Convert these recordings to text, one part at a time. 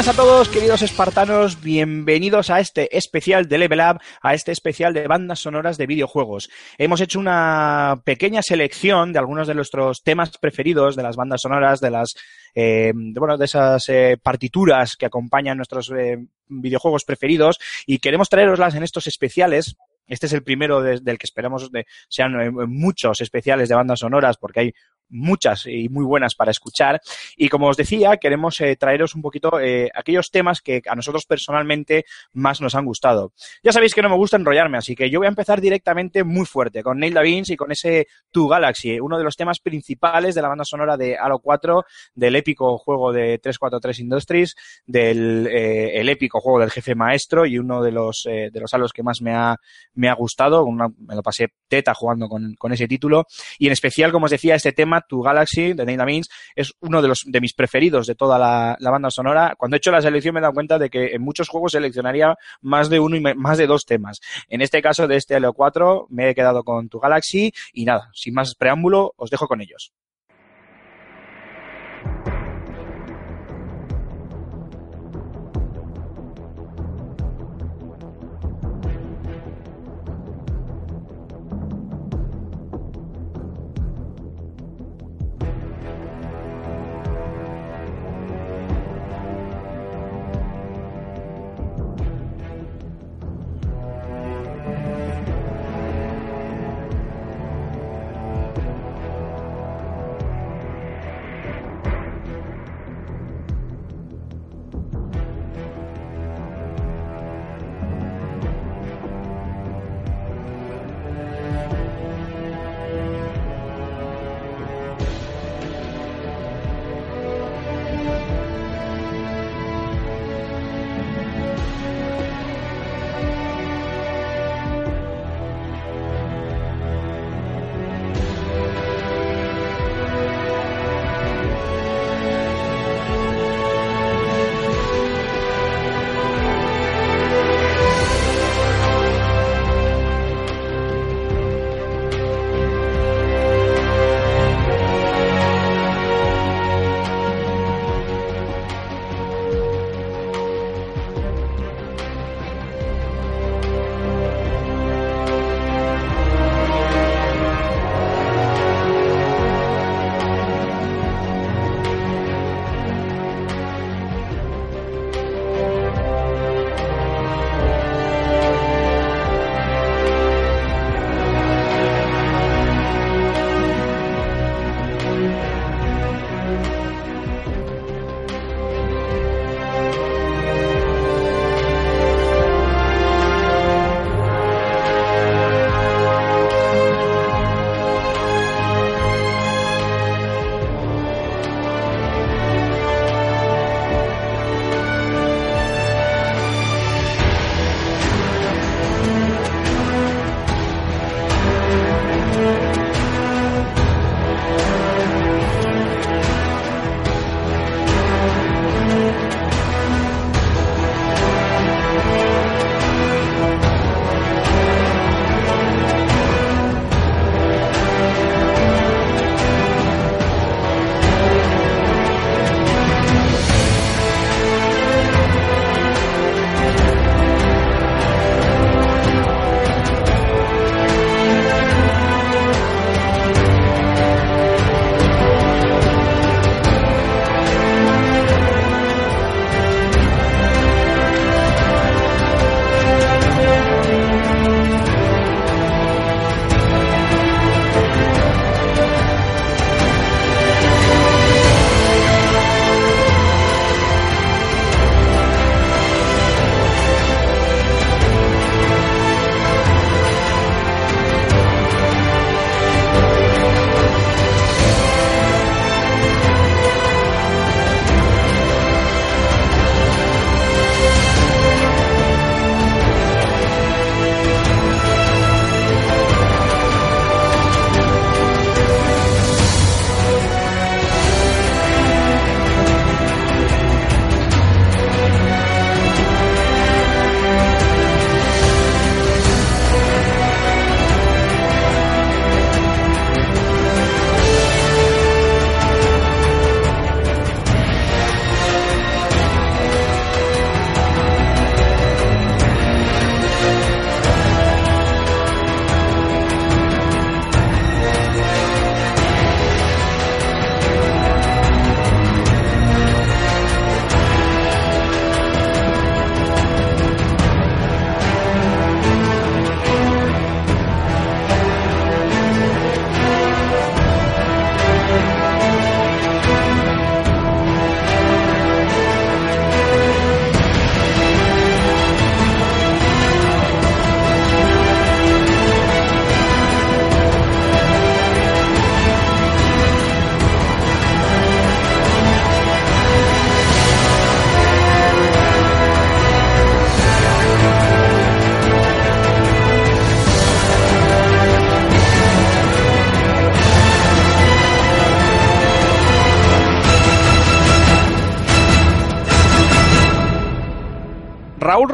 Buenas a todos, queridos espartanos, bienvenidos a este especial de Level Up, a este especial de bandas sonoras de videojuegos. Hemos hecho una pequeña selección de algunos de nuestros temas preferidos, de las bandas sonoras, de las eh, de, bueno, de esas eh, partituras que acompañan nuestros eh, videojuegos preferidos y queremos traeroslas en estos especiales. Este es el primero de- del que esperamos de, sean eh, muchos especiales de bandas sonoras porque hay muchas y muy buenas para escuchar. Y como os decía, queremos eh, traeros un poquito eh, aquellos temas que a nosotros personalmente más nos han gustado. Ya sabéis que no me gusta enrollarme, así que yo voy a empezar directamente muy fuerte con Neil Da Vinci y con ese To Galaxy, uno de los temas principales de la banda sonora de Halo 4, del épico juego de 343 Industries, del eh, el épico juego del jefe maestro y uno de los de los Halos que más me ha, me ha gustado. Me lo pasé teta jugando con, con ese título. Y en especial, como os decía, este tema, To Galaxy, de Vinci, es uno de los de mis preferidos de toda la, banda sonora. Cuando he hecho la selección me he dado cuenta de que en muchos juegos seleccionaría más de uno y más de dos temas. En este caso de este Halo 4 me he quedado con Tu Galaxy y nada, sin más preámbulo, os dejo con ellos.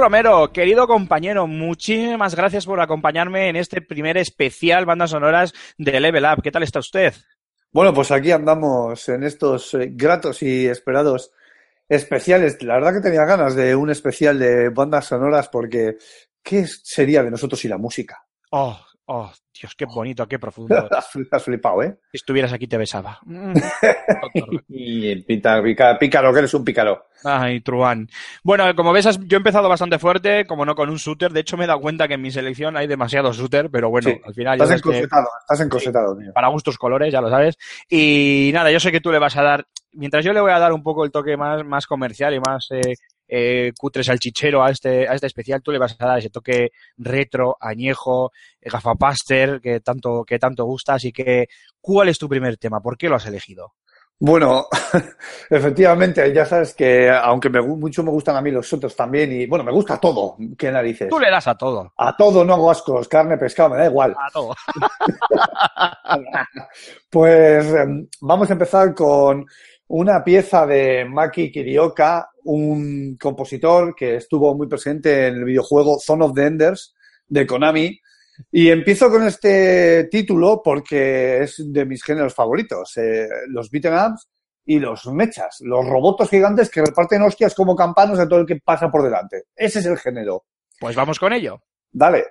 Romero, querido compañero, muchísimas gracias por acompañarme en este primer especial bandas sonoras de Level Up. ¿Qué tal está usted? Bueno, pues aquí andamos en estos eh, gratos y esperados especiales. La verdad que tenía ganas de un especial de bandas sonoras porque ¿qué sería de nosotros y la música? Oh, oh, Dios, qué bonito, qué profundo. Has flipado, ¿eh? Si estuvieras aquí te besaba. Mm. y pita- pica- pícaro, que eres un pícaro. Ay, Truán. Bueno, como ves, yo he empezado bastante fuerte, como no con un shooter. De hecho, me he dado cuenta que en mi selección hay demasiado shooter, pero bueno, Sí. al final ya Estás que encorsetado, estás encorsetado, tío. para gustos colores, ya lo sabes. Y nada, yo sé que tú le vas a dar, mientras yo le voy a dar un poco el toque más, más comercial y más eh, eh, cutre salchichero a este, a este especial, tú le vas a dar ese toque retro, añejo, eh, gafapaster, que tanto, que tanto gusta. Así que, ¿cuál es tu primer tema? ¿Por qué lo has elegido? Bueno, efectivamente, ya sabes que aunque me, mucho me gustan a mí los otros también, y bueno, me gusta todo, qué narices. Tú le das a todo. A todo no hago ascos, carne, pescado, me da igual. A todo. Pues em, vamos a empezar con una pieza de Maki Kirioka, un compositor que estuvo muy presente en el videojuego Zone of the Enders de Konami. Y empiezo con este título porque es de mis géneros favoritos, eh, los beat'em ups y los mechas, los robots gigantes que reparten hostias como campanos a todo el que pasa por delante. Ese es el género. Pues vamos con ello. Dale.「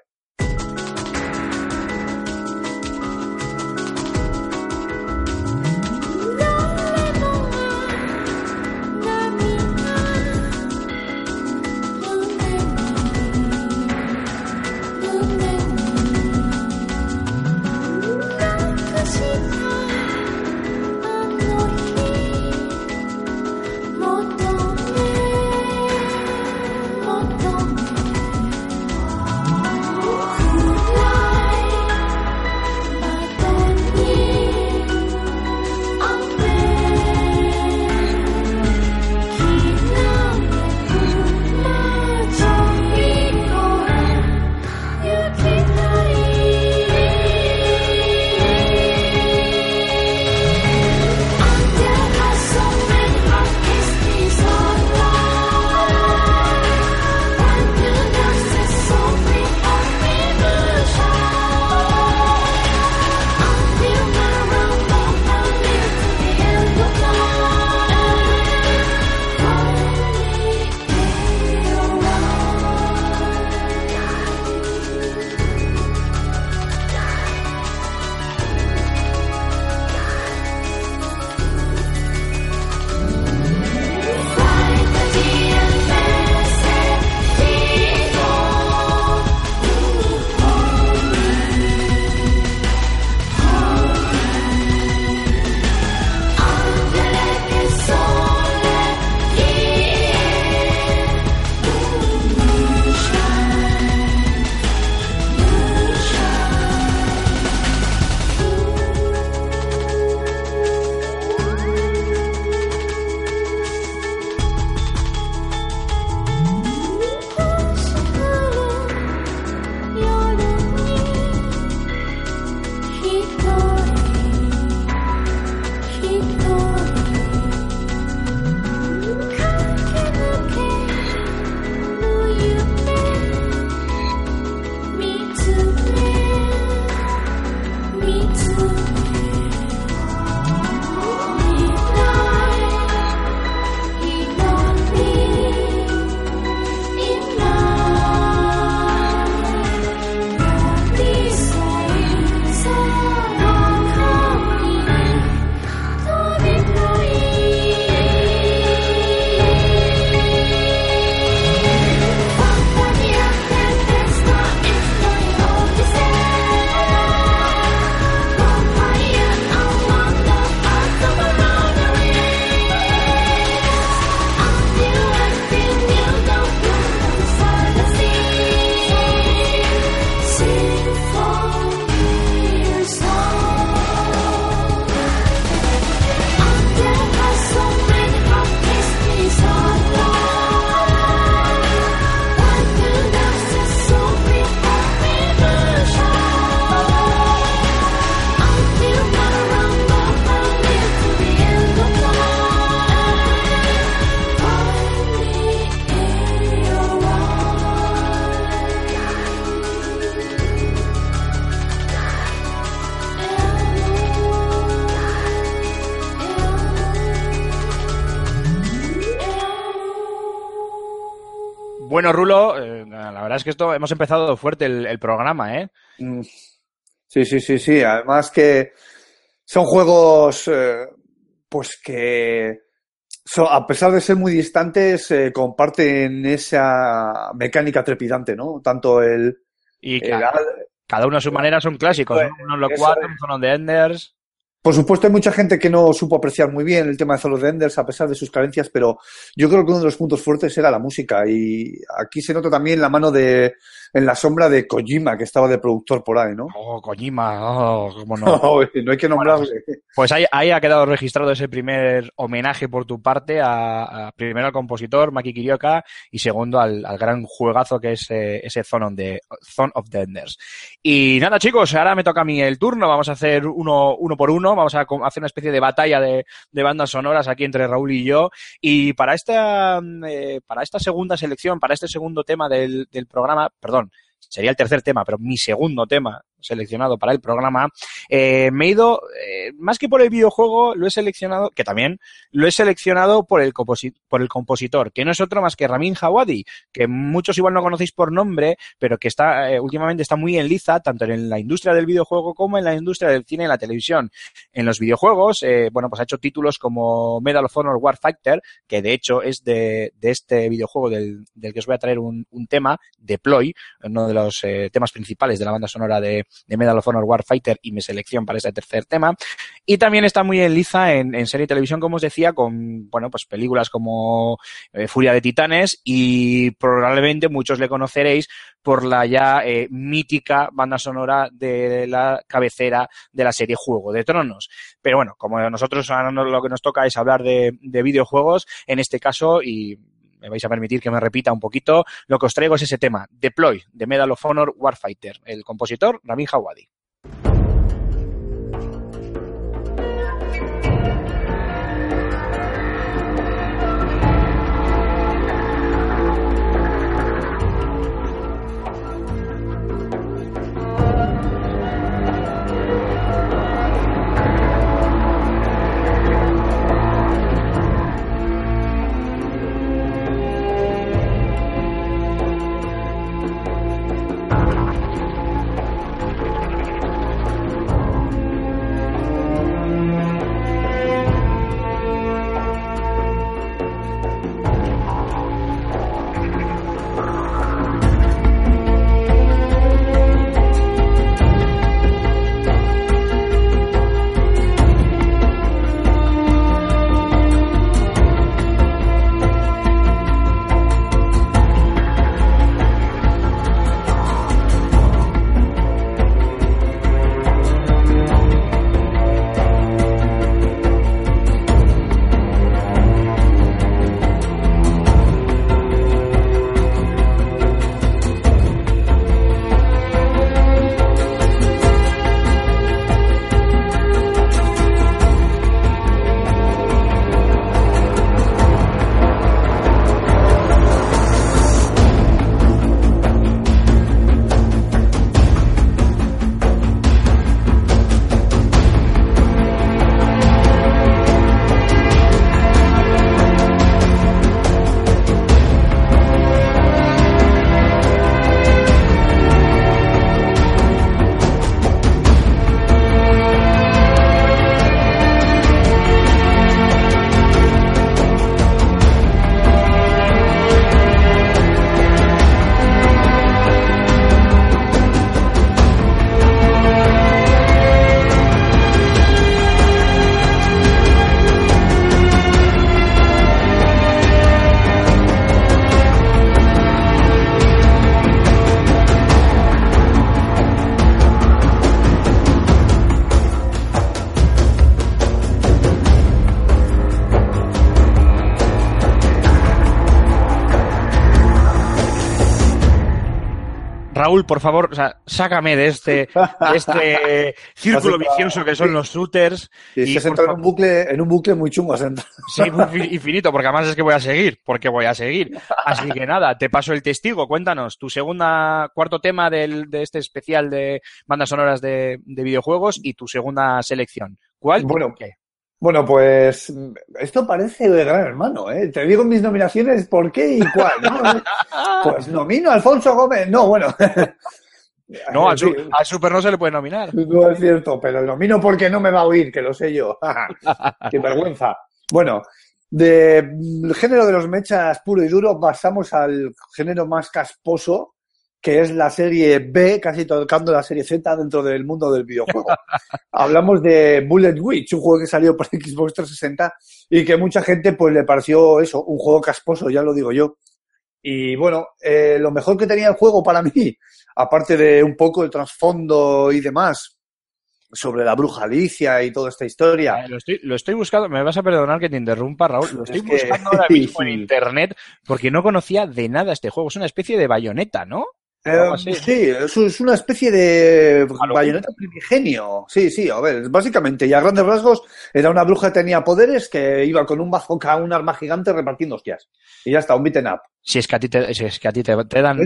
Bueno, Rulo, eh, la verdad es que esto hemos empezado fuerte el, el programa, ¿eh? Mm. Sí, sí, sí, sí. Además que son juegos, eh, pues que so- a pesar de ser muy distantes, eh, comparten esa mecánica trepidante, ¿no? Tanto el, Y el ca- al- cada uno a su manera son clásicos, ¿no? Eso Uno en lo es. cuatro, un Zone of the Enders. Por supuesto, hay mucha gente que no supo apreciar muy bien el tema de the Enders a pesar de sus carencias, pero yo creo que uno de los puntos fuertes era la música. Y aquí se nota también la mano de, en la sombra de Kojima, que estaba de productor por ahí, ¿no? Oh, Kojima, oh, cómo no. no hay que nombrarle. Pues ahí, ahí ha quedado registrado ese primer homenaje por tu parte a, a- primero al compositor Maki Kirioka y segundo al, al gran juegazo que es eh, ese Zone, the, Zone of the Enders. Y nada chicos, ahora me toca a mí el turno, vamos a hacer uno, uno por uno, vamos a hacer una especie de batalla de, bandas sonoras aquí entre Raúl y yo. Y para esta, mm, eh, para esta segunda selección, para este segundo tema del programa, perdón, sería el tercer tema, pero mi segundo tema seleccionado para el programa, eh, me he ido, eh, más que por el videojuego, lo he seleccionado, que también lo he seleccionado por el, por el compositor, que no es otro más que Ramin Hawadi, que muchos igual no conocéis por nombre, pero que está eh, últimamente está muy en liza, tanto en la industria del videojuego como en la industria del cine y la televisión. En los videojuegos, bueno, pues ha hecho títulos como Medal of Honor Warfighter, que de hecho es de, de este videojuego del, del que os voy a traer un, un tema, Deploy, uno de los temas principales de la banda sonora de, de Medal of Honor Warfighter y mi selección para este tercer tema. Y también está muy en liza en, serie y televisión, como os decía, con, bueno, pues películas como eh, Furia de Titanes y probablemente muchos le conoceréis por la ya eh, mítica banda sonora de la cabecera de la serie Juego de Tronos. Pero bueno, como nosotros ahora lo que nos toca es hablar de, de videojuegos, en este caso, y me vais a permitir que me repita un poquito, lo que os traigo es ese tema, Deploy, de Medal of Honor Warfighter, el compositor Ramin Hawadi. Raúl, por favor, o sea, sácame de este, de este círculo vicioso que son los shooters. Y se por entra en un bucle, en un bucle muy chungo. Sí, infinito, porque además es que voy a seguir, porque voy a seguir. Así que nada, te paso el testigo. Cuéntanos tu segunda, cuarto tema del, de este especial de bandas sonoras de, de videojuegos y tu segunda selección. ¿Cuál? Bueno, qué? Bueno, pues esto parece de gran hermano, ¿eh? Te digo mis nominaciones, ¿por qué y cuál? ¿no? Pues nomino a Alfonso Gómez. No, bueno. No, al, Sí, su- al Super no se le puede nominar. No es cierto, pero lo nomino porque no me va a oír, que lo sé yo. Qué vergüenza. Bueno, del género de los mechas puro y duro pasamos al género más casposo, que es la serie B, casi tocando la serie Z dentro del mundo del videojuego. Hablamos de Bullet Witch, un juego que salió para Xbox 360 y que mucha gente pues le pareció eso, un juego casposo, ya lo digo yo. Y bueno, eh, lo mejor que tenía el juego para mí, aparte de un poco el trasfondo y demás, sobre la bruja Alicia y toda esta historia. Eh, Lo estoy, lo estoy buscando, me vas a perdonar que te interrumpa, Raúl. Lo estoy Es que- buscando ahora mismo en internet porque no conocía de nada este juego. Es una especie de bayoneta, ¿no? Eh, sí, es una especie de bayoneta primigenio. Sí, sí, a ver, básicamente, y a grandes rasgos, era una bruja que tenía poderes que iba con un bazooka, un arma gigante repartiendo hostias. Y ya está, un beaten up. Si es que a ti te, si es que a ti te, te dan.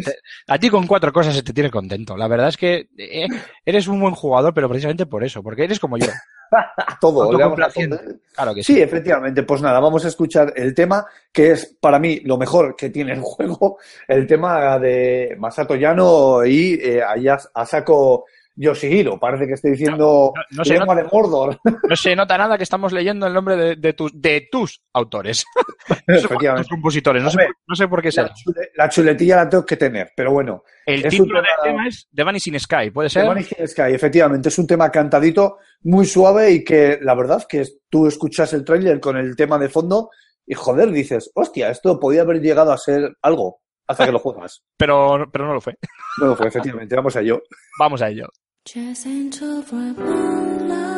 A ti con cuatro cosas se te tiene contento. La verdad es que eh, eres un buen jugador, pero precisamente por eso, porque eres como yo. Todo, le damos a. Claro que sí. Sí, efectivamente. Pues nada, vamos a escuchar el tema que es para mí lo mejor que tiene el juego, el tema de Masato Yano y eh, Asako Yoshihiro. Parece que estoy diciendo No- no se lengua de Mordor. No se nota nada que estamos leyendo el nombre de, de tus, de tus autores. No sé por- tus compositores. No sé, Hombre, no sé por qué será. La, chule- la chuletilla la tengo que tener, pero bueno. El título del tema- es The Vanishing Sky, ¿puede The ser? Vanishing Sky, efectivamente, es un tema cantadito, muy suave y que la verdad que tú escuchas el tráiler con el tema de fondo y joder, dices, hostia, esto podía haber llegado a ser algo hasta que lo juegas. Pero, pero no lo fue. Bueno, pues efectivamente, vamos a ello. Vamos a ello. Just until for love.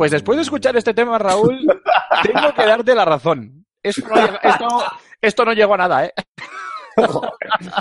Pues después de escuchar este tema, Raúl, tengo que darte la razón. Esto no, llega- esto, esto no llegó a nada, ¿eh?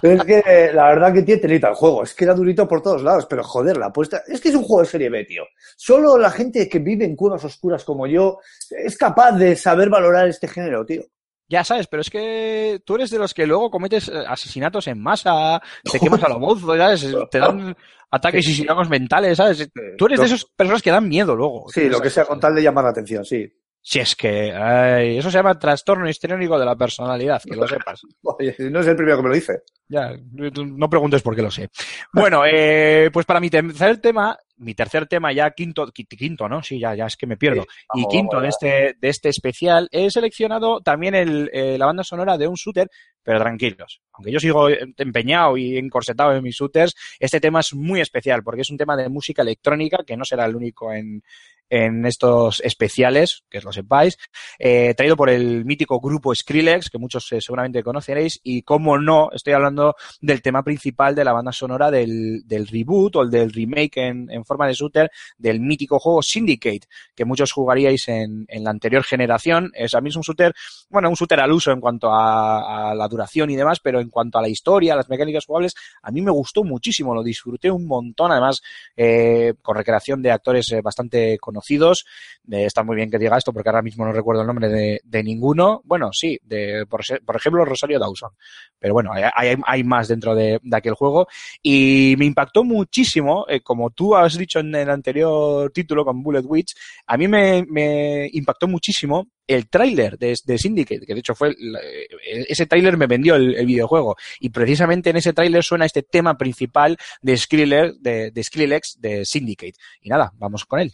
es que la verdad que tiene telita el juego. Es que era durito por todos lados, pero joder, la apuesta. Es que es un juego de serie B, tío. Solo la gente que vive en cuevas oscuras como yo es capaz de saber valorar este género, tío. Ya sabes, pero es que tú eres de los que luego cometes eh, asesinatos en masa, te quemas a lo mozo, ¿sabes? Te dan ataques y mentales, ¿sabes? Tú eres de esas personas que dan miedo luego. Sí, lo que sea con tal de llamar la atención, sí. Si es que ay, eso se llama trastorno histriónico de la personalidad, que lo sepas. Oye, no es el primero que me lo dice. Ya, no preguntes por qué lo sé. Bueno, eh, pues para mi tercer tema, mi tercer tema ya quinto, qui- quinto, ¿no? Sí, ya, ya es que me pierdo. Sí, y quinto vamos, de este, de este especial, he seleccionado también el, eh, la banda sonora de un shooter, pero tranquilos. Aunque yo sigo empeñado y encorsetado en mis shooters, este tema es muy especial porque es un tema de música electrónica que no será el único en, en estos especiales, que lo sepáis, eh, traído por el mítico grupo Skrillex, que muchos eh, seguramente conoceréis, y como no, estoy hablando del tema principal de la banda sonora del, del reboot o el del remake en, en forma de shooter del mítico juego Syndicate, que muchos jugaríais en, en la anterior generación. Es a mí es un shooter, bueno, un shooter al uso en cuanto a, a la duración y demás, pero en cuanto a la historia, las mecánicas jugables, a mí me gustó muchísimo, lo disfruté un montón, además, eh, con recreación de actores eh, bastante conocidos. Eh, está muy bien que diga esto porque ahora mismo no recuerdo el nombre de, ninguno. Bueno, sí, de, por, ejemplo, Rosario Dawson. Pero bueno, hay, más dentro de, aquel juego. Y me impactó muchísimo, eh, como tú has dicho en el anterior título con Bullet Witch, a mí me, impactó muchísimo el tráiler de, Syndicate, que de hecho fue eh, ese tráiler me vendió el, el videojuego y precisamente en ese tráiler suena este tema principal de Skrillex, de, de Skrillex de Syndicate. Y nada, vamos con él.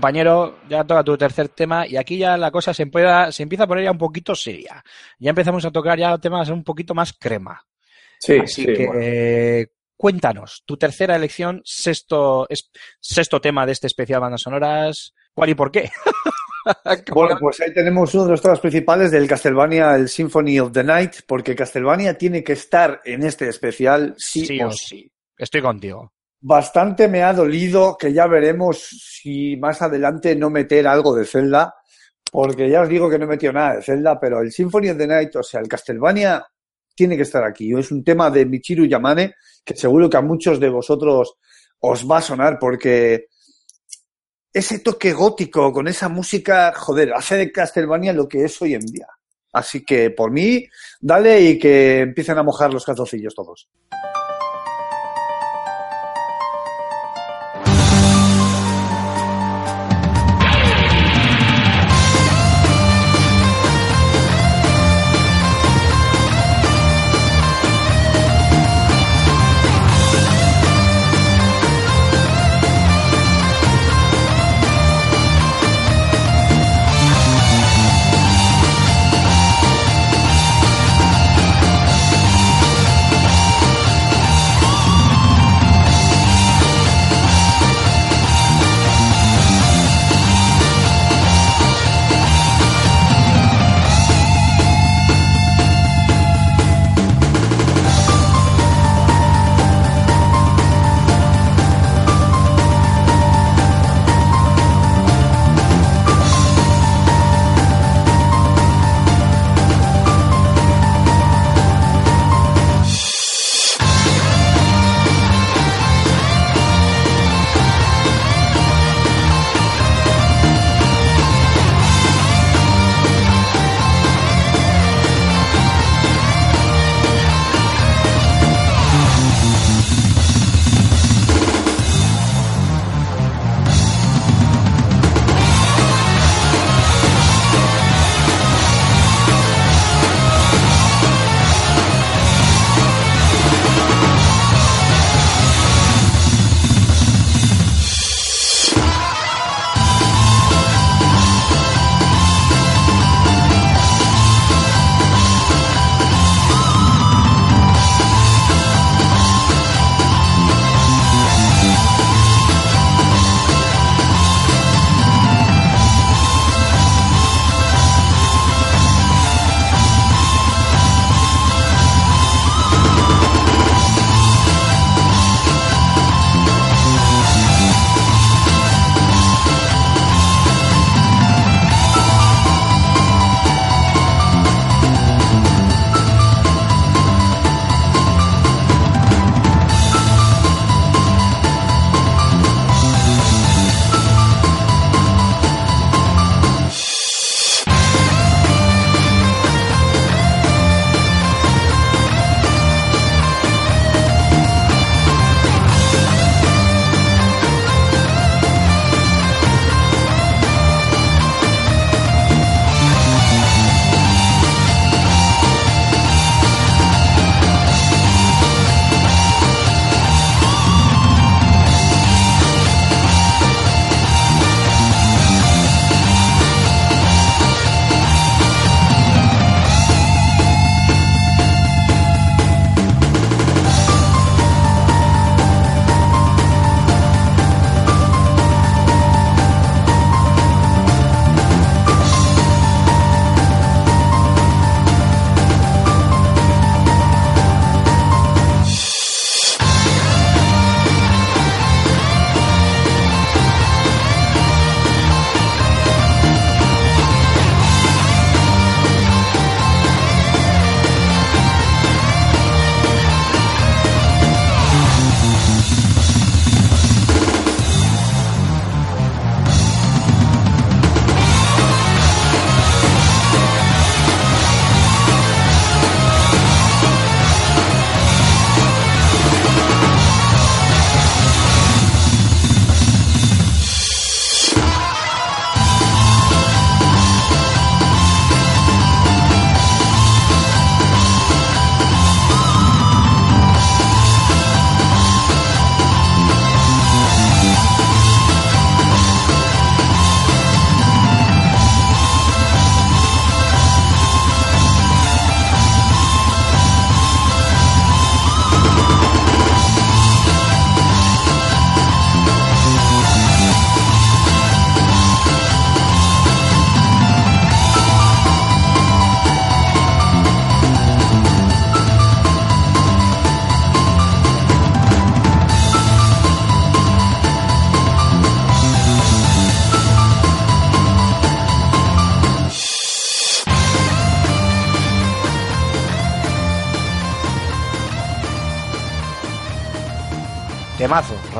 compañero, ya toca tu tercer tema y aquí ya la cosa se, empieza, se empieza a poner ya un poquito seria. Ya empezamos a tocar ya temas un poquito más crema. Sí, Así sí, que bueno. eh, cuéntanos, tu tercera elección, sexto, es, sexto tema de este especial bandas sonoras, ¿cuál y por qué? Bueno, pues ahí tenemos uno de los temas principales del Castlevania, el Symphony of the Night, porque Castlevania tiene que estar en este especial sí, sí o sí. Estoy contigo. Bastante me ha dolido que ya veremos si más adelante no meter algo de Zelda, porque ya os digo que no he metido nada de Zelda, pero el Symphony of the Night, o sea, el Castlevania tiene que estar aquí. Es un tema de Michiru Yamane que seguro que a muchos de vosotros os va a sonar porque ese toque gótico con esa música, joder, hace de Castlevania lo que es hoy en día. Así que por mí, dale y que empiecen a mojar los calzoncillos todos.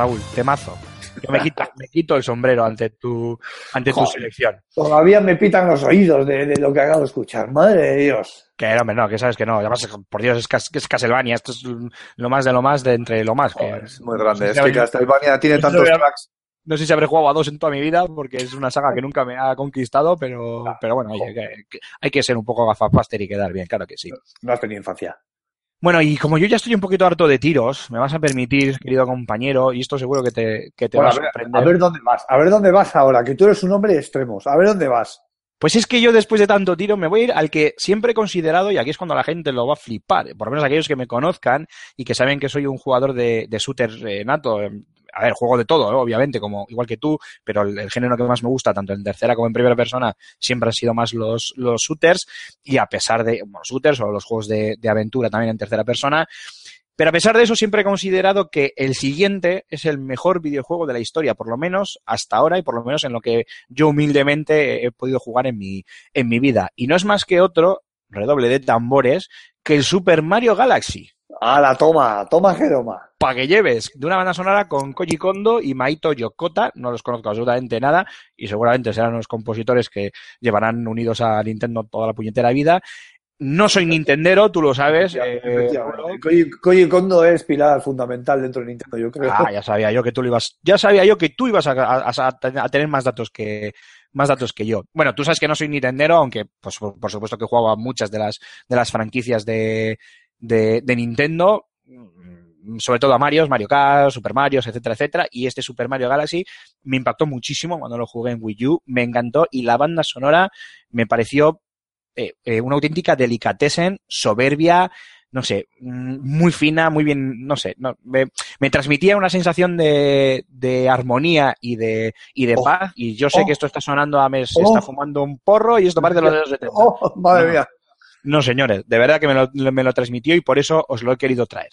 Raúl, temazo. Yo me quito, me quito el sombrero ante tu, ante tu selección. Todavía me pitan los oídos de, de lo que acabo de escuchar. Madre de Dios. Que no, hombre, no, que sabes que no. Además, por Dios, es, Cas- es Castlevania. Esto es lo más de lo más de entre lo más. que- Joder, es muy grande. no Es sé si que Castlevania tiene no tantos tracks. No sé si habré jugado a dos en toda mi vida, porque es una saga que nunca me ha conquistado, pero, pero bueno, que- que hay que ser un poco gafapaster y quedar bien, claro que sí. No has tenido infancia. Bueno, y como yo ya estoy un poquito harto de tiros, me vas a permitir, querido compañero, y esto seguro que te, que te Bueno, va a sorprender. a ver dónde vas. A ver dónde vas ahora, que tú eres un hombre de extremos. A ver dónde vas. Pues es que yo después de tanto tiro me voy a ir al que siempre he considerado, y aquí es cuando la gente lo va a flipar, por lo menos aquellos que me conozcan y que saben que soy un jugador de, de shooter eh, nato. Eh, A ver, juego de todo, ¿no? obviamente, como igual que tú, pero el, el género que más me gusta, tanto en tercera como en primera persona, siempre han sido más los, los shooters, y a pesar de, bueno, shooters o los juegos de, de aventura también en tercera persona, pero a pesar de eso, siempre he considerado que el siguiente es el mejor videojuego de la historia, por lo menos hasta ahora y por lo menos en lo que yo humildemente he podido jugar en mi, en mi vida. Y no es más que otro, redoble de tambores, que el Super Mario Galaxy. La toma, toma Jeroma. Para que lleves de una banda sonora con Koji Kondo y Maito Yokota, no los conozco absolutamente nada y seguramente serán los compositores que llevarán unidos a Nintendo toda la puñetera vida. No soy Nintendero, tú lo sabes. eh. Koji, Koji Kondo es pilar fundamental dentro de Nintendo, yo creo. Ah, ya sabía yo que tú lo ibas, ya sabía yo que tú ibas a, a- a- a tener más datos que más datos que yo. Bueno, tú sabes que no soy Nintendero, aunque pues, por, por supuesto que juego a muchas de las de las franquicias de, de, de Nintendo, mm, sobre todo a Mario, Mario Kart, Super Mario, etcétera, etcétera, y este Super Mario Galaxy me impactó muchísimo cuando lo jugué en Wii U, me encantó y la banda sonora me pareció eh, eh, una auténtica delicatessen, soberbia, no sé, mm, muy fina, muy bien, no sé, no, me, me transmitía una sensación de, de armonía y de, y de Oh. paz. Y yo sé Oh. que esto está sonando a mes, se Oh. está fumando un porro y esto parece los de los 70. Oh, madre No. mía. No, señores, de verdad que me lo, me lo transmitió y por eso os lo he querido traer.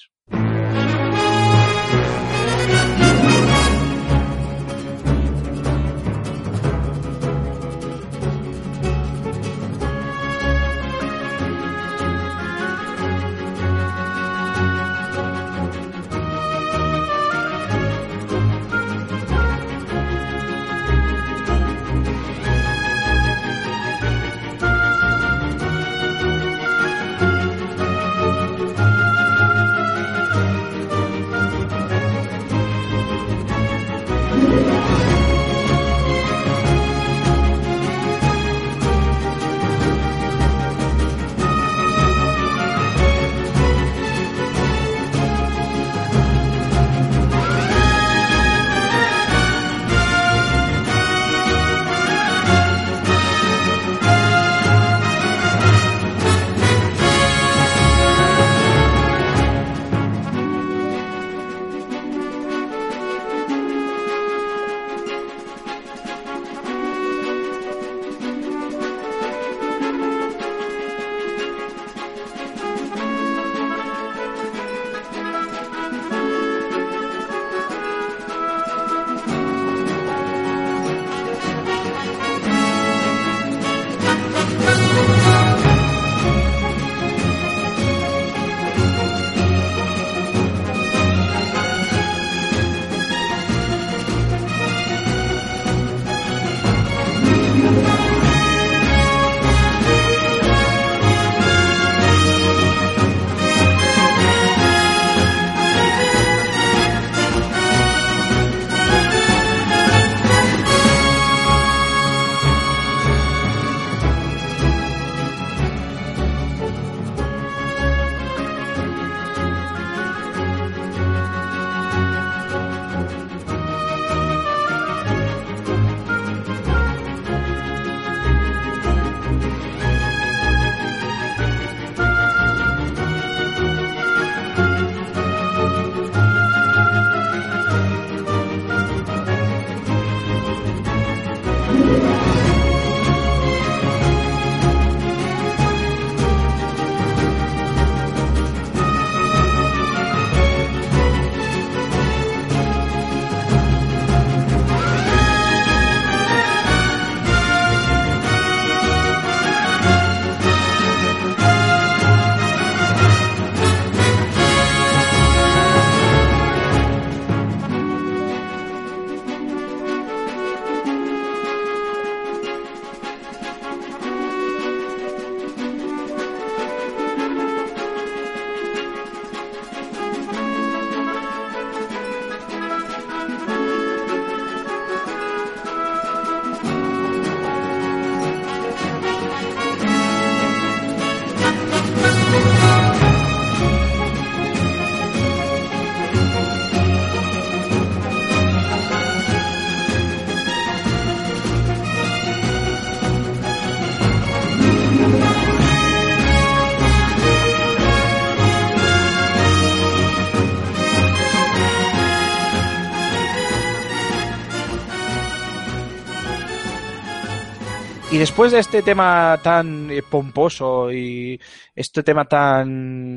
Después de este tema tan eh, pomposo y este tema tan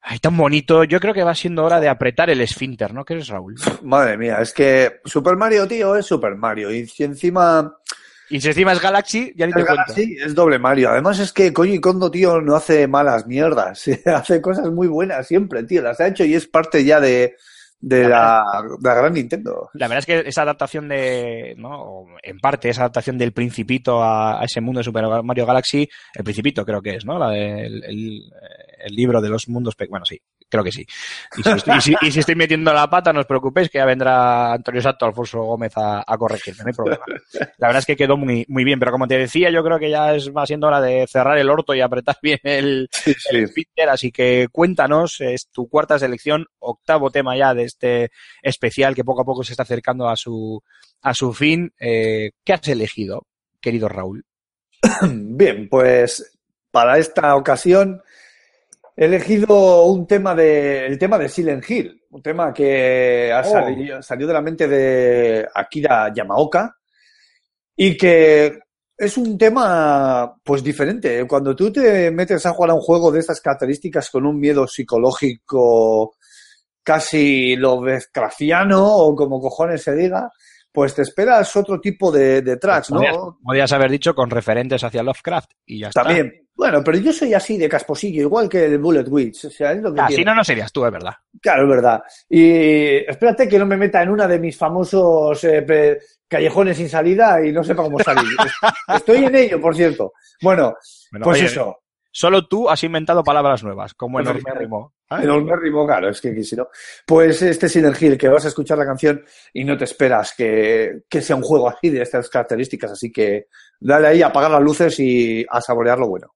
ay, tan bonito, yo creo que va siendo hora de apretar el esfínter, ¿no? ¿Qué eres, Raúl? Madre mía, es que Super Mario, tío, es Super Mario. Y si encima Y si encima es Galaxy, ya ni te. Galaxy es doble Mario. Además es que Koji Kondo, tío, no hace malas mierdas. hace cosas muy buenas siempre, tío. Las ha hecho y es parte ya de, de, la, de la gran Nintendo. La verdad es que esa adaptación de, ¿no? O en parte, esa adaptación del Principito a, a ese mundo de Super Mario Galaxy, el Principito creo que es, ¿no? La del el, el libro de los mundos, bueno, sí, creo que sí. Y si, estoy, y si- y si estoy metiendo la pata, no os preocupéis, que ya vendrá Antonio Santo, Alfonso Gómez a, a corregirme, no hay problema. La verdad es que quedó muy, muy bien, pero como te decía, yo creo que ya es va siendo hora de cerrar el orto y apretar bien el, Sí, el así que cuéntanos, es tu cuarta selección, octavo tema ya de este especial que poco a poco se está acercando a su, a su fin. Eh, ¿Qué has elegido, querido Raúl? Bien, pues para esta ocasión he elegido un tema de, el tema de Silent Hill, un tema que ha Oh. salido, salió de la mente de Akira Yamaoka y que es un tema pues diferente. Cuando tú te metes a jugar a un juego de estas características con un miedo psicológico casi Lovecraftiano o como cojones se diga, pues te esperas otro tipo de, de tracks, Podrías, ¿no? podrías haber dicho con referentes hacia Lovecraft y ya está. También. Bueno, pero yo soy así de casposillo, igual que el Bullet Witch. O sea, es lo que Así tiene. no, no serías tú, es verdad. Claro, es verdad. Y espérate que no me meta en una de mis famosos eh, callejones sin salida y no sepa cómo salir. Estoy en ello, por cierto. Bueno, Bueno, pues oye, eso. Solo tú has inventado palabras nuevas, como Pues, enormérrimo. ¿eh? Enormérrimo, claro, es que si no. Pues este Silent Hill, que vas a escuchar la canción y no te esperas que, que sea un juego así de estas características. Así que dale ahí, apagar las luces y a saborear lo bueno.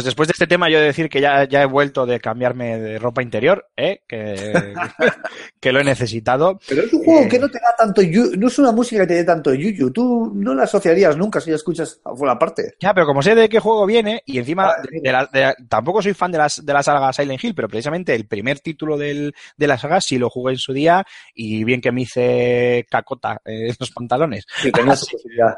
Pues después de este tema yo he de decir que ya, ya he vuelto de cambiarme de ropa interior, ¿eh? que, que lo he necesitado. Pero es un juego Eh, que no te da tanto yu- no es una música que te dé tanto yuyu. Tú no la asociarías nunca si la escuchas la parte. Ya, pero como sé de qué juego viene, y encima Ah, de- de la- de- tampoco soy fan de, las, de la saga Silent Hill, pero precisamente el primer título del, de la saga sí lo jugué en su día y bien que me hice cacota en los pantalones. Que tenía posibilidad.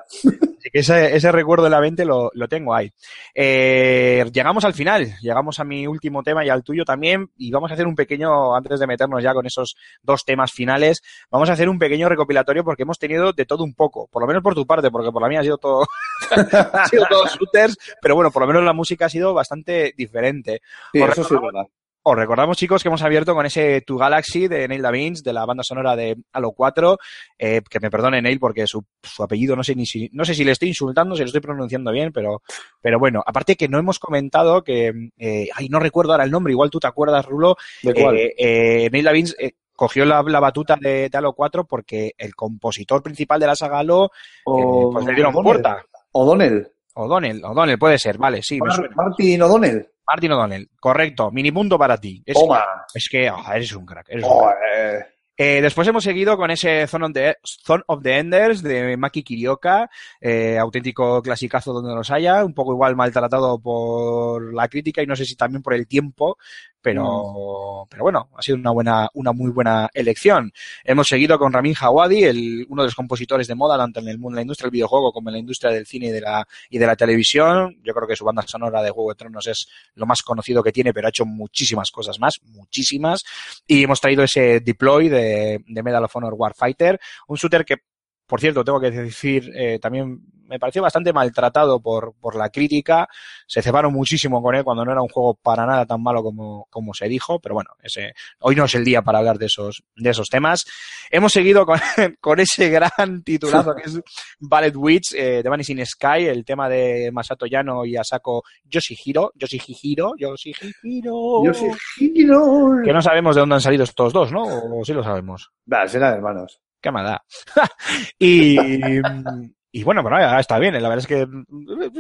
Así que ese, ese recuerdo en la mente lo, lo tengo ahí. Eh, llegamos al final, llegamos a mi último tema y al tuyo también, y vamos a hacer un pequeño, antes de meternos ya con esos dos temas finales, vamos a hacer un pequeño recopilatorio porque hemos tenido de todo un poco, por lo menos por tu parte, porque por la mía ha sido todo, ha sido todo shooters, pero bueno, por lo menos la música ha sido bastante diferente. Sí, eso sí verdad. Os recordamos, chicos, que hemos abierto con ese To Galaxy de Neil Davins, de la banda sonora de Halo 4. Eh, que me perdone, Neil, porque su, su apellido no sé ni si, no sé si le estoy insultando, si lo estoy pronunciando bien, pero, pero bueno, aparte que no hemos comentado que, eh, ay, no recuerdo ahora el nombre, igual tú te acuerdas, Rulo, ¿De cuál? eh, eh, Neil Davins cogió la, la batuta de, de Halo 4 porque el compositor principal de la saga Halo, eh, pues le dieron puerta. O'Donnell. O'Donnell, O'Donnell, puede ser, vale, sí. Martin O'Donnell. Martin O'Donnell, correcto, mini punto para ti. Es, Toma. es que ah, eres un crack. Eres un crack. Eh, después hemos seguido con ese Zone of the, Zone of the Enders de Maki Kirioka, eh, auténtico clasicazo donde los haya, un poco igual maltratado por la crítica y no sé si también por el tiempo, pero, pero bueno, ha sido una buena, una muy buena elección. Hemos seguido con Ramin Hawadi, el, uno de los compositores de moda, tanto en el mundo, en la industria del videojuego como en la industria del cine y de la, y de la televisión. Yo creo que su banda sonora de Juego de Tronos es lo más conocido que tiene, pero ha hecho muchísimas cosas más, muchísimas. Y hemos traído ese Deploy de, de Medal of Honor Warfighter, un shooter que, por cierto, tengo que decir, eh, también me pareció bastante maltratado por, por la crítica. Se cebaron muchísimo con él cuando no era un juego para nada tan malo como, como se dijo, pero bueno, ese, hoy no es el día para hablar de esos, de esos temas. Hemos seguido con, con ese gran titulazo que es Ballet Witch eh, de Vanishing Sky, el tema de Masato Yano y Asako Yoshihiro, Yoshihiro, Yoshihiro. Yo soy Giro. Que no sabemos de dónde han salido estos dos, ¿no? O sí lo sabemos. Va, serán hermanos. Qué maldad. y, y bueno, pero ya está bien. La verdad es que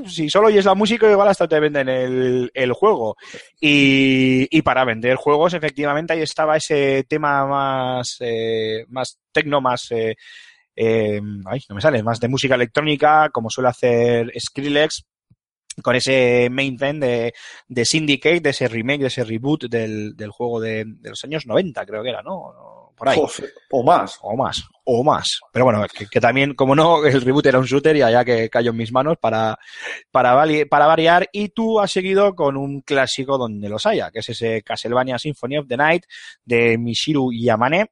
si solo oyes la música, igual hasta te venden el, el juego. Y, y para vender juegos, efectivamente, ahí estaba ese tema más, eh, más tecno, más... Eh, eh, ay, no me sale, más de música electrónica, como suele hacer Skrillex, con ese main theme de, de Syndicate, de ese remake, de ese reboot del, del juego de, de los años 90, creo que era, ¿no? O más. O más, o más. Pero bueno, que, también, como no, el reboot era un shooter y allá que cayó en mis manos para, para variar. Y tú has seguido con un clásico donde los haya, que es ese Castlevania Symphony of the Night de Mishiru Yamane.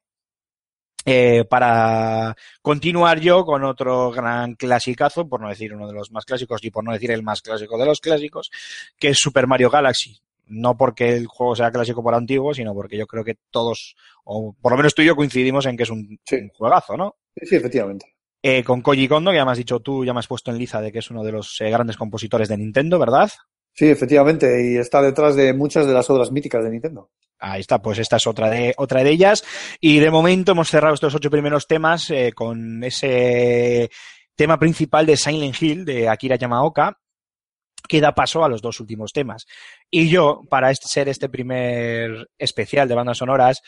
Eh, para continuar yo con otro gran clasicazo, por no decir uno de los más clásicos y por no decir el más clásico de los clásicos, que es Super Mario Galaxy. No porque el juego sea clásico por antiguo, sino porque yo creo que todos, o por lo menos tú y yo coincidimos en que es un, Sí. un juegazo, ¿no? Sí, sí, efectivamente. Eh, con Koji Kondo, que ya me has dicho tú, ya me has puesto en liza de que es uno de los eh, grandes compositores de Nintendo, ¿verdad? Sí, efectivamente. Y está detrás de muchas de las obras míticas de Nintendo. Ahí está, pues esta es otra de, otra de ellas. Y de momento hemos cerrado estos ocho primeros temas eh, con ese tema principal de Silent Hill de Akira Yamaoka, que da paso a los dos últimos temas. Y yo, para este, ser este primer especial de bandas sonoras,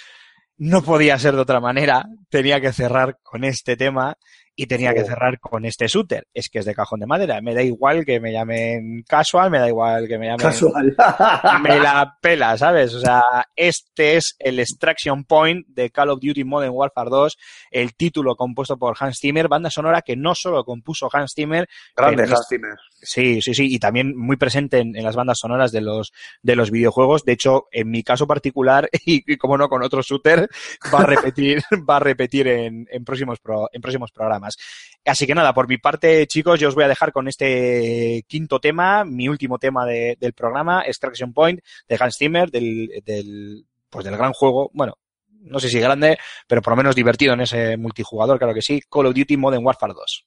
no podía ser de otra manera. Tenía que cerrar con este tema y tenía que cerrar con este shooter. Es que es de cajón de madera. Me da igual que me llamen casual, me da igual que me llamen Casual. me la pela, ¿sabes? O sea, este es el Extraction Point de Call of Duty Modern Warfare 2, el título compuesto por Hans Zimmer, banda sonora que no solo compuso Hans Zimmer, Grande Hans Zimmer. Sí, sí, sí, y también muy presente en, en las bandas sonoras de los, de los videojuegos. De hecho, en mi caso particular, y, y como no con otro shooter, va a repetir, va a repetir en, en próximos pro- en próximos programas. Así que nada, por mi parte, chicos, yo os voy a dejar con este quinto tema, mi último tema de- del programa, Extraction Point, de Hans Zimmer, del, del, pues del gran juego, bueno, no sé si grande, pero por lo menos divertido en ese multijugador, claro que sí, Call of Duty Modern Warfare 2.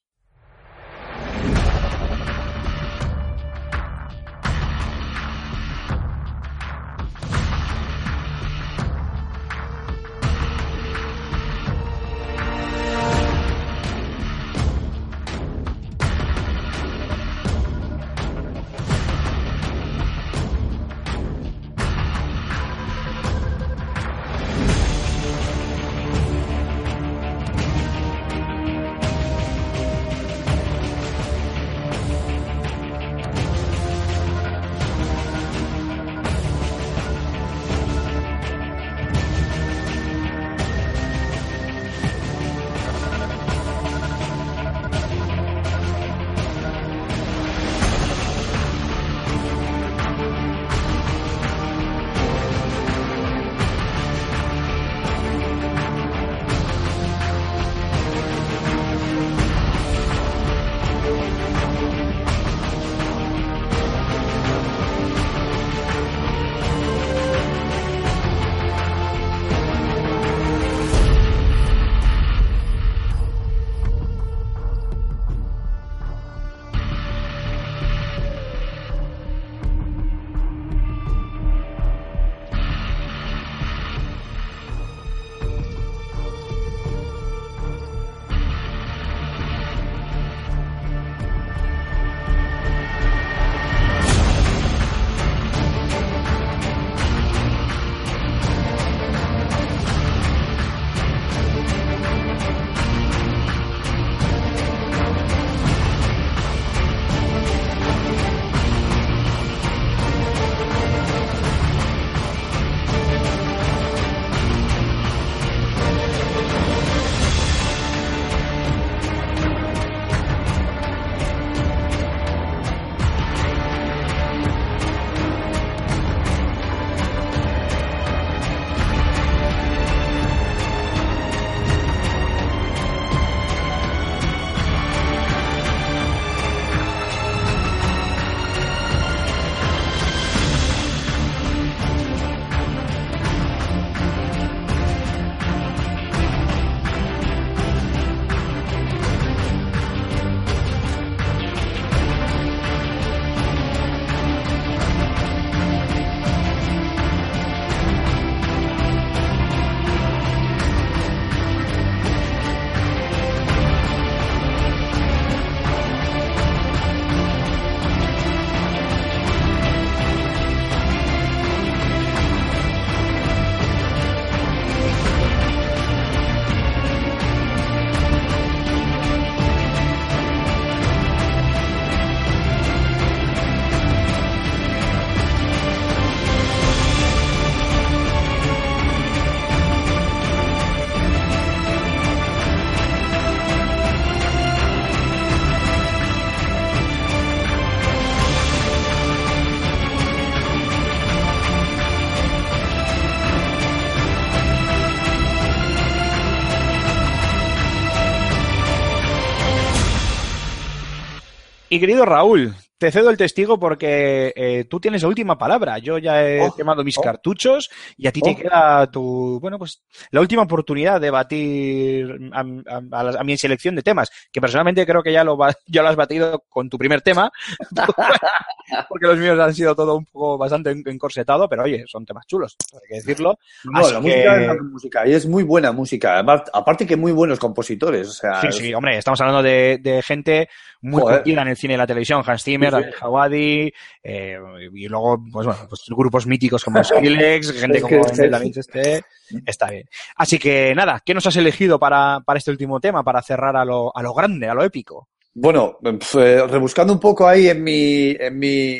Mi querido Raúl, te cedo el testigo porque eh, tú tienes la última palabra. Yo ya he Oh, quemado mis oh. cartuchos y a ti te Oh. queda tu, bueno, pues la última oportunidad de batir a, a- a la- a mi selección de temas, que personalmente creo que ya lo, ya lo has batido con tu primer tema, porque los míos han sido todo un poco bastante en- encorsetado, pero oye, son temas chulos, hay que decirlo. No, Así la que- música es la música y es muy buena música. Aparte que muy buenos compositores. O sea, Sí, sí, hombre, estamos hablando de, de gente muy Joder. en el cine y la televisión, Hans Zimmer, David Jawadi, eh, y luego, pues bueno, pues grupos míticos como Skrillex, gente como David este, está bien. Así que nada, ¿qué nos has elegido para, para este último tema, para cerrar a lo, a lo grande, a lo épico? Bueno, pf, eh, rebuscando un poco ahí en mi, en mi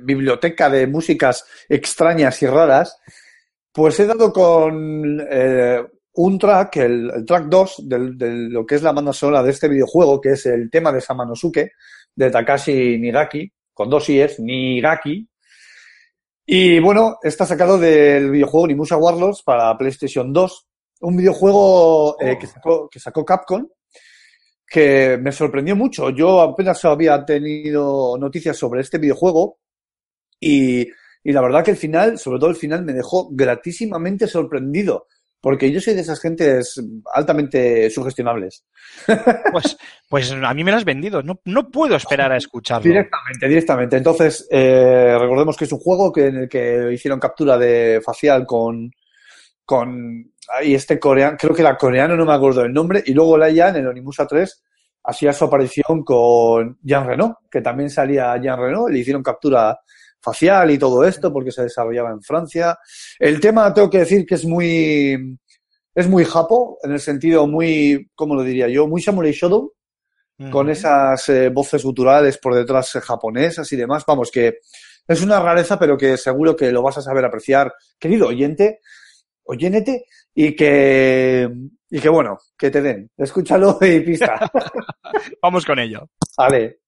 biblioteca de músicas extrañas y raras, pues he dado con eh, un track, el, el track 2 del- de lo que es la banda sonora de este videojuego, que es el tema de Samanosuke, de Takashi Nigaki, con dos i's, Nigaki. Y bueno, está sacado del videojuego Nimusha Warlords para PlayStation 2, un videojuego eh, Oh. que, sacó, que sacó Capcom, que me sorprendió mucho. Yo apenas había tenido noticias sobre este videojuego y, y la verdad que el final, sobre todo el final, me dejó gratísimamente sorprendido. Porque yo soy de esas gentes altamente sugestionables. Pues, pues a mí me lo has vendido, no, no puedo esperar a escucharlo. Directamente, directamente. Entonces, eh, recordemos que es un juego que, en el que hicieron captura de facial con, con ahí este coreano, creo que era coreano, no me acuerdo el nombre, y luego Laia en el Onimusa 3 hacía su aparición con Jean Reno, que también salía Jean Reno, le hicieron captura facial y todo esto porque se desarrollaba en Francia. El tema tengo que decir que es muy es muy japo, en el sentido muy, ¿cómo lo diría yo? Muy Samurai con esas eh, voces guturales por detrás eh, japonesas y demás. Vamos, que es una rareza, pero que seguro que lo vas a saber apreciar, querido oyente, oyénete, y que, y que bueno, que te den. Escúchalo y pista. Vamos con ello. Vale.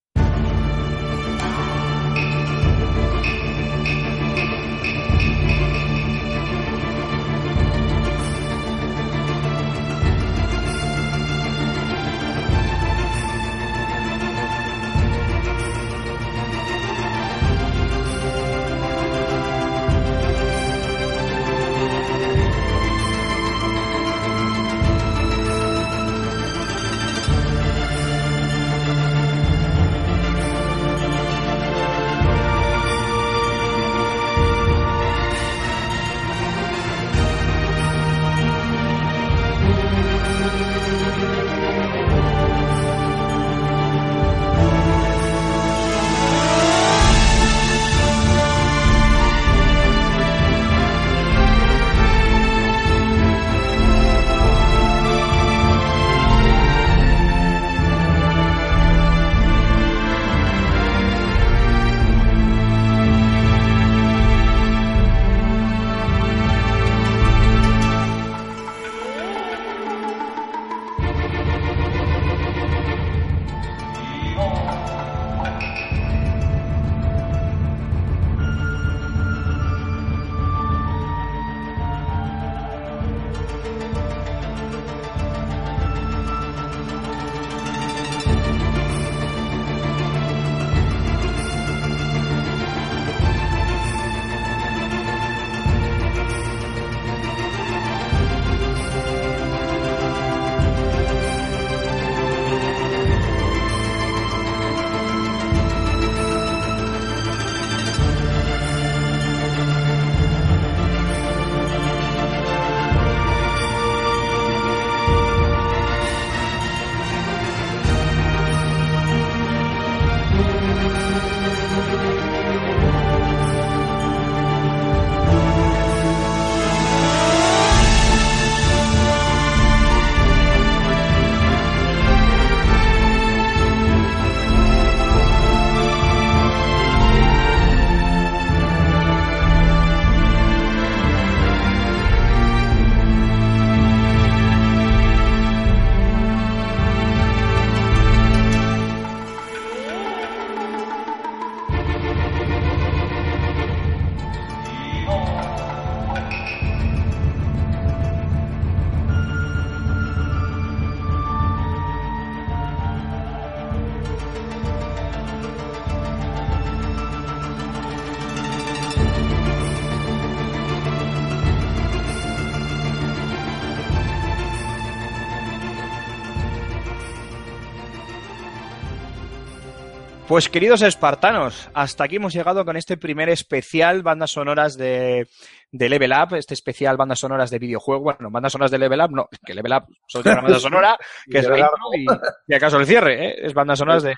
Pues queridos espartanos, hasta aquí hemos llegado con este primer especial bandas sonoras de, de Level Up, este especial bandas sonoras de videojuego. Bueno, bandas sonoras de Level Up, no, que Level Up solo tiene una banda sonora, que es la Level intro y, y acaso el cierre, ¿eh? es bandas sonoras de,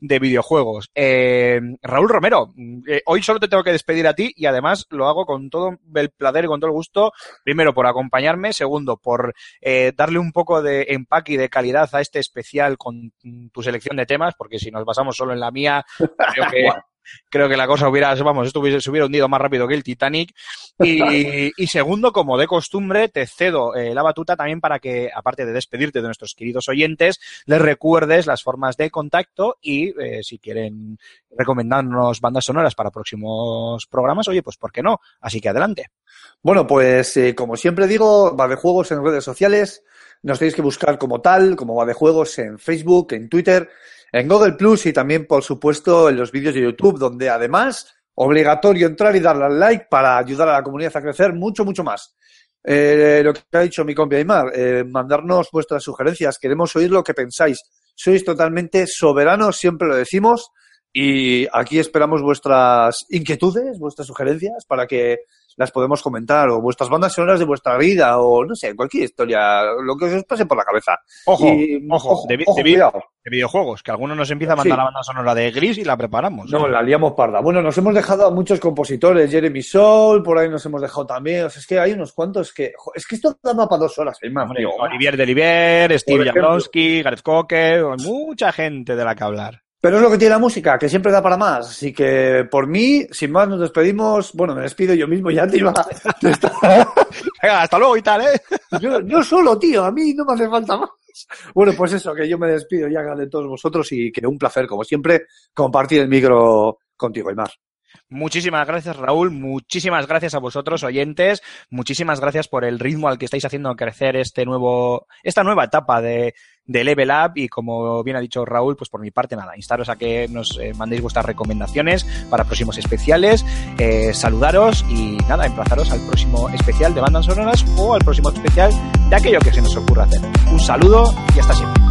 de videojuegos. Eh, Raúl Romero, eh, hoy solo te tengo que despedir a ti y además lo hago con todo el placer y con todo el gusto, primero por acompañarme, segundo por eh, darle un poco de empaque y de calidad a este especial con tu selección de temas, porque si nos basamos solo en la mía, creo que, creo que la cosa hubiera, vamos, esto hubiese- se hubiera hundido más rápido que el Titanic. Y, y segundo, como de costumbre, te cedo eh, la batuta también para que, aparte de despedirte de nuestros queridos oyentes, les recuerdes las formas de contacto y eh, si quieren recomendarnos bandas sonoras para próximos programas, oye, pues ¿por qué no? Así que adelante. Bueno, pues eh, como siempre digo, va de juegos en redes sociales. Nos tenéis que buscar como tal, como va de juegos en Facebook, en Twitter, en Google Plus y también, por supuesto, en los vídeos de YouTube, donde además obligatorio entrar y darle al like para ayudar a la comunidad a crecer mucho, mucho más. Eh, lo que ha dicho mi compi Aymar, eh, mandarnos vuestras sugerencias, queremos oír lo que pensáis. Sois totalmente soberanos, siempre lo decimos, y aquí esperamos vuestras inquietudes, vuestras sugerencias para que las podemos comentar, o vuestras bandas sonoras de vuestra vida, o no sé, cualquier historia, lo que os pase por la cabeza. Ojo, Y- ojo, de, ojo, de vi- cuidado. de videojuegos, que alguno nos empieza a mandar Sí. la banda sonora de Gris y la preparamos. No, ¿eh? la liamos parda. Bueno, nos hemos dejado a muchos compositores, Jeremy Soul, por ahí nos hemos dejado también. O sea, es que hay unos cuantos que. Es que esto daba para dos horas, Aymar, Hombre, tío. Olivier Delivier, Steve. Jablonski, Gareth Cocker, mucha gente de la que hablar. Pero es lo que tiene la música, que siempre da para más. Así que por mí, sin más, nos despedimos. Bueno, me despido yo mismo ya, tío. Venga, hasta luego y tal, ¿eh? Yo, yo solo, tío, a mí no me hace falta más. Bueno, pues eso, que yo me despido ya de todos vosotros y que un placer, como siempre, compartir el micro contigo, Aymar. Muchísimas gracias, Raúl. Muchísimas gracias a vosotros, oyentes. Muchísimas gracias por el ritmo al que estáis haciendo crecer este nuevo, esta nueva etapa de, de Level Up. Y como bien ha dicho Raúl, pues por mi parte, nada, instaros a que nos eh, mandéis vuestras recomendaciones para próximos especiales. eh, saludaros y nada, emplazaros al próximo especial de bandas sonoras o al próximo especial de aquello que se nos ocurra hacer. Un saludo y hasta siempre.